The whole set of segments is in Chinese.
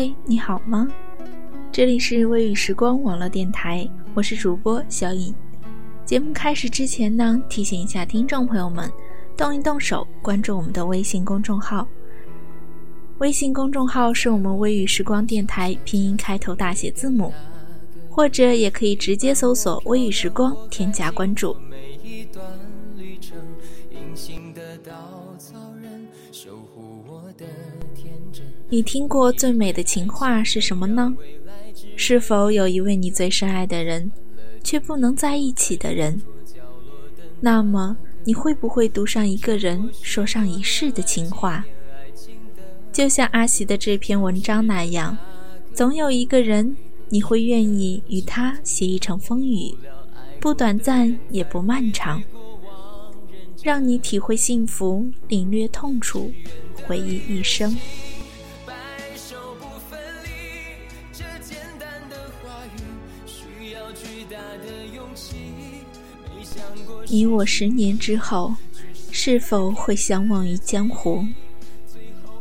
嘿，你好吗？这里是微雨时光网络电台，我是主播小颖。节目开始之前呢，提醒一下听众朋友们，动一动手关注我们的微信公众号。微信公众号是我们微雨时光电台拼音开头大写字母，或者也可以直接搜索“微雨时光”添加关注。你听过最美的情话是什么呢？是否有一位你最深爱的人，却不能在一起的人？那么你会不会读上一个人说上一世的情话？就像阿喜的这篇文章那样，总有一个人，你会愿意与他写一程风雨，不短暂也不漫长，让你体会幸福，领略痛楚，回忆一生。你我十年之后，是否会相忘于江湖？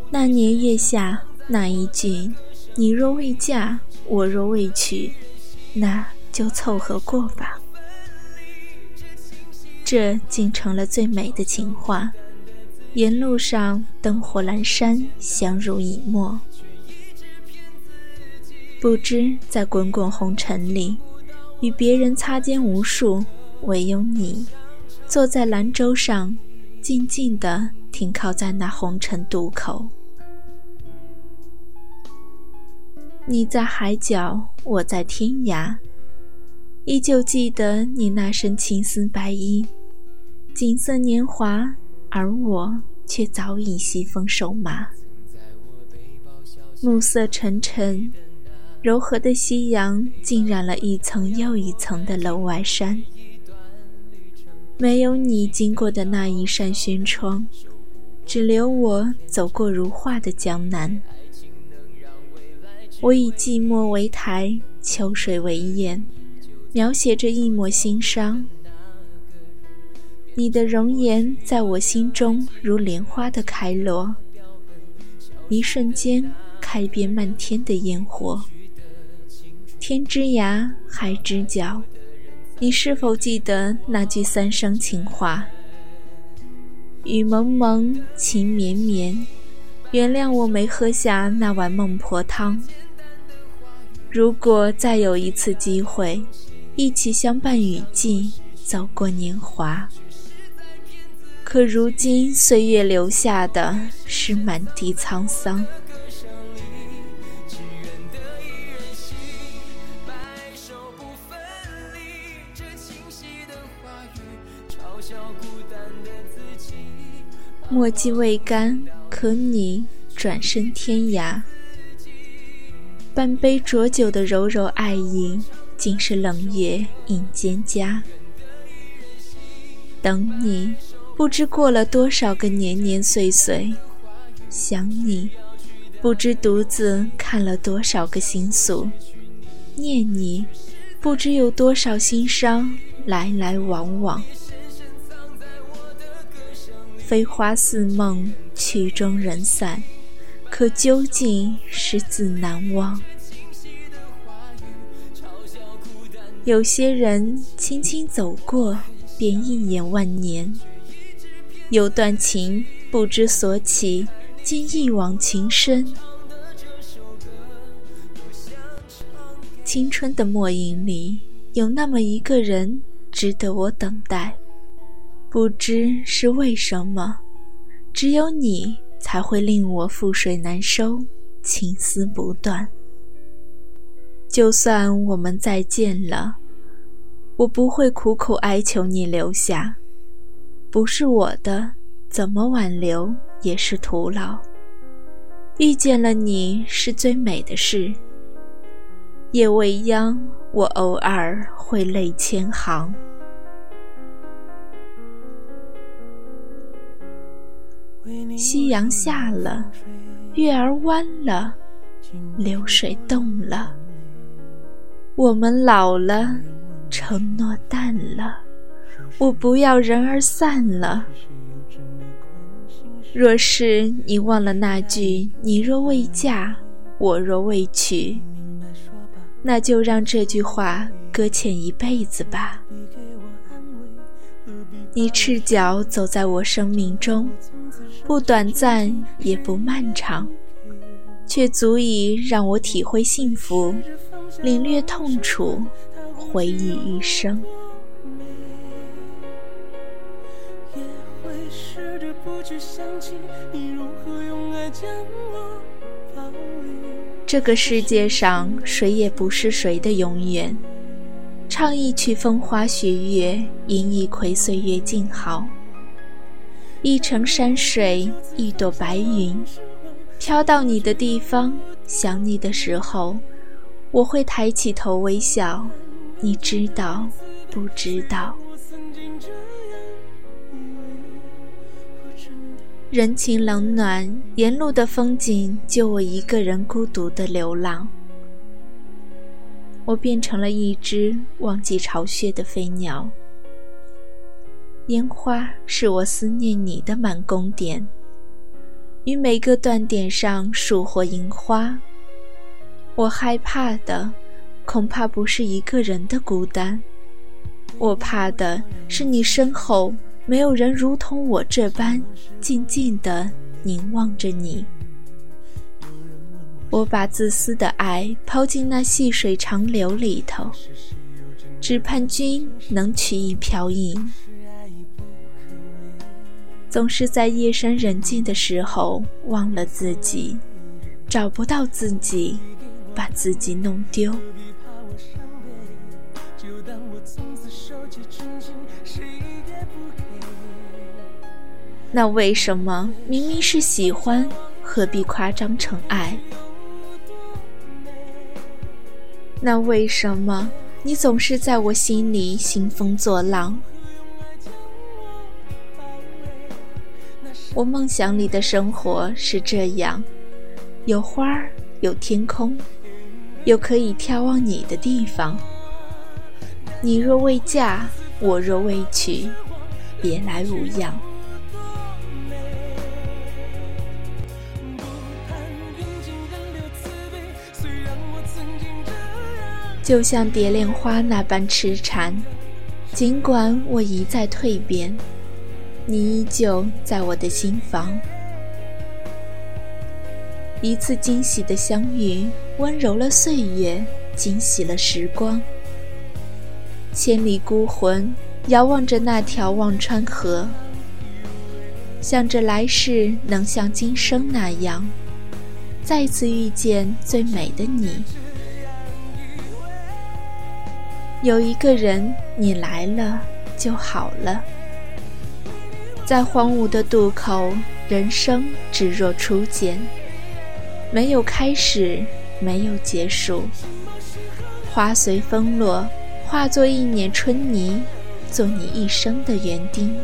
那年月下那一句“你若未嫁，我若未娶”，那就凑合过吧。这竟成了最美的情话。沿路上灯火阑珊，相濡以沫。不知在滚滚红尘里，与别人擦肩无数。唯有你，坐在兰舟上，静静地停靠在那红尘渡口。你在海角，我在天涯，依旧记得你那身青丝白衣，锦瑟年华，而我却早已西风瘦马。暮色沉沉，柔和的夕阳浸染了一层又一层的楼外山。没有你经过的那一扇轩窗，只留我走过如画的江南。我以寂寞为台，秋水为眼，描写着一抹心伤。你的容颜在我心中如莲花的开落，一瞬间开遍漫天的烟火。天之涯，海之角。你是否记得那句三生情话？雨蒙蒙，情绵绵。原谅我没喝下那碗孟婆汤。如果再有一次机会，一起相伴雨季，走过年华。可如今岁月留下的是满地沧桑。墨迹未干，可你转身天涯。半杯浊酒的柔柔爱意，竟是冷月映蒹葭。等你，不知过了多少个年年岁岁；想你，不知独自看了多少个心宿；念你，不知有多少心伤来来往往。飞花似梦，曲终人散，可究竟是自难忘。有些人轻轻走过，便一眼万年；有段情不知所起，竟一往情深。青春的末影里，有那么一个人，值得我等待。不知是为什么，只有你才会令我覆水难收，情丝不断。就算我们再见了，我不会苦苦哀求你留下。不是我的，怎么挽留也是徒劳。遇见了你是最美的事。夜未央，我偶尔会泪千行。夕阳下了，月儿弯了，流水动了。我们老了，承诺淡了，我不要人儿散了。若是你忘了那句“你若未嫁，我若未娶”，那就让这句话搁浅一辈子吧。你赤脚走在我生命中。不短暂，也不漫长，却足以让我体会幸福，领略痛楚，回忆一生。这个世界上，谁也不是谁的永远。唱一曲风花雪月，吟一回岁月静好。一程山水，一朵白云，飘到你的地方。想你的时候，我会抬起头微笑。你知道不知道？人情冷暖，沿路的风景，就我一个人孤独的流浪。我变成了一只忘记巢穴的飞鸟。烟花是我思念你的满宫点，于每个断点上数获樱花。我害怕的，恐怕不是一个人的孤单，我怕的是你身后没有人如同我这般静静地凝望着你。我把自私的爱抛进那细水长流里头，只盼君能取一瓢饮。总是在夜深人静的时候忘了自己，找不到自己，把自己弄丢。那为什么明明是喜欢，何必夸张成爱？那为什么你总是在我心里兴风作浪？我梦想里的生活是这样：有花儿，有天空，有可以眺望你的地方。你若未嫁，我若未娶，别来无恙。就像蝶恋花那般痴缠，尽管我一再蜕变。你依旧在我的心房，一次惊喜的相遇，温柔了岁月，惊喜了时光。千里孤魂，遥望着那条忘川河，想着来世能像今生那样，再次遇见最美的你。有一个人，你来了就好了。在荒芜的渡口，人生只若初见，没有开始，没有结束。花随风落，化作一捻春泥，做你一生的园丁。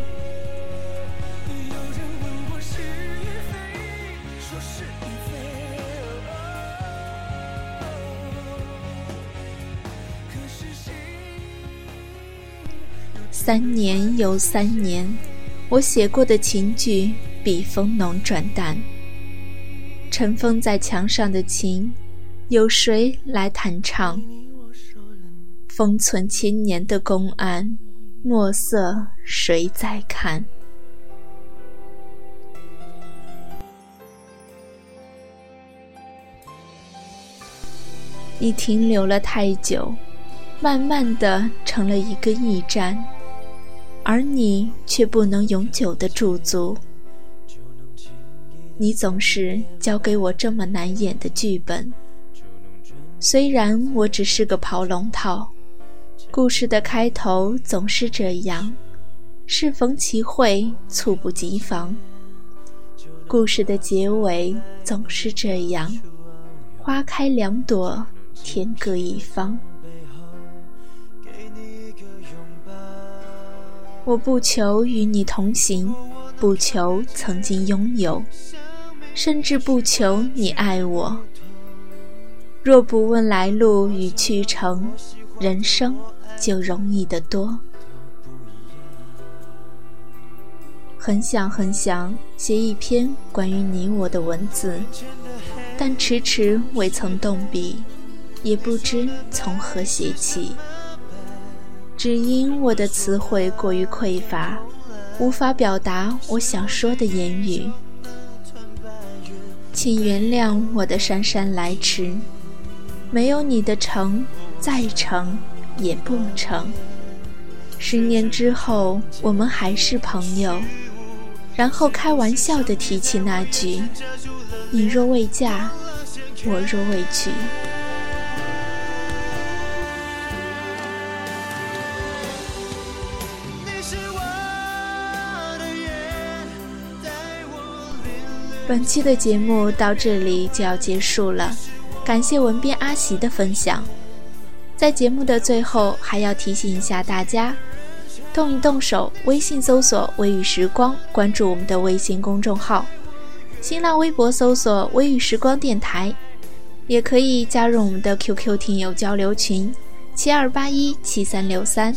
三年又三年。我写过的情句，笔锋浓转淡。尘封在墙上的情，有谁来弹唱？封存千年的公案，墨色谁在看？你停留了太久，慢慢的成了一个驿站。而你却不能永久的驻足，你总是交给我这么难演的剧本。虽然我只是个跑龙套，故事的开头总是这样，适逢其会，猝不及防。故事的结尾总是这样：花开两朵，天各一方。我不求与你同行，不求曾经拥有，甚至不求你爱我。若不问来路与去程，人生就容易得多。很想很想写一篇关于你我的文字，但迟迟未曾动笔，也不知从何写起。只因我的词汇过于匮乏，无法表达我想说的言语，请原谅我的姗姗来迟。没有你的成，再成也不成。十年之后，我们还是朋友。然后开玩笑地提起那句：“你若未嫁，我若未娶。”本期的节目到这里就要结束了，感谢文编阿喜的分享。在节目的最后，还要提醒一下大家。动一动手，微信搜索“微雨时光”，关注我们的微信公众号；新浪微博搜索“微雨时光电台”，也可以加入我们的 QQ 听友交流群：七二八一七三六三。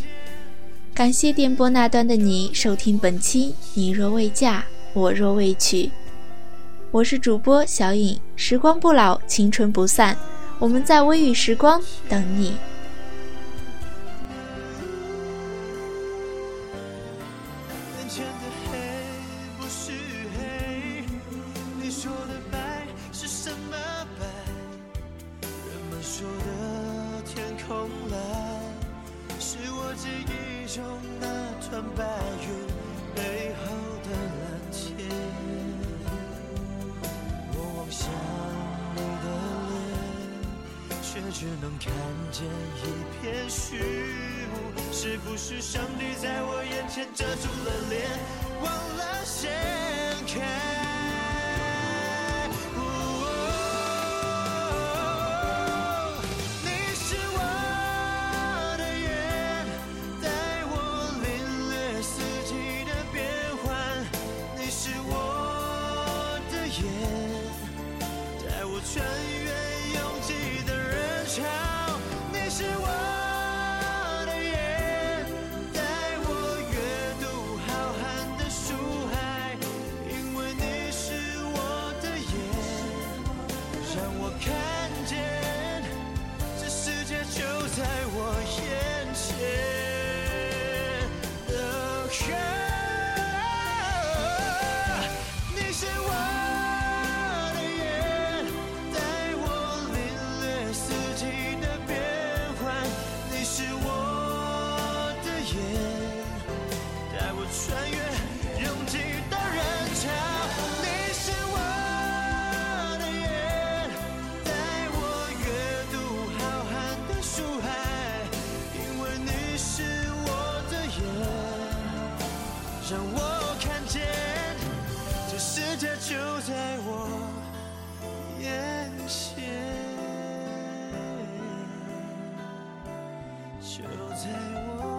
感谢电波那端的你收听本期《你若未嫁，我若未娶》，我是主播小颖。时光不老，青春不散，我们在微雨时光等你。只能看见一片虚无，是不是上帝在我眼前遮住了脸，忘了掀开？哦，你是我的眼，带我领略四季的变换，你是我的眼，带我穿越。让我看见这世界就在我眼前就在我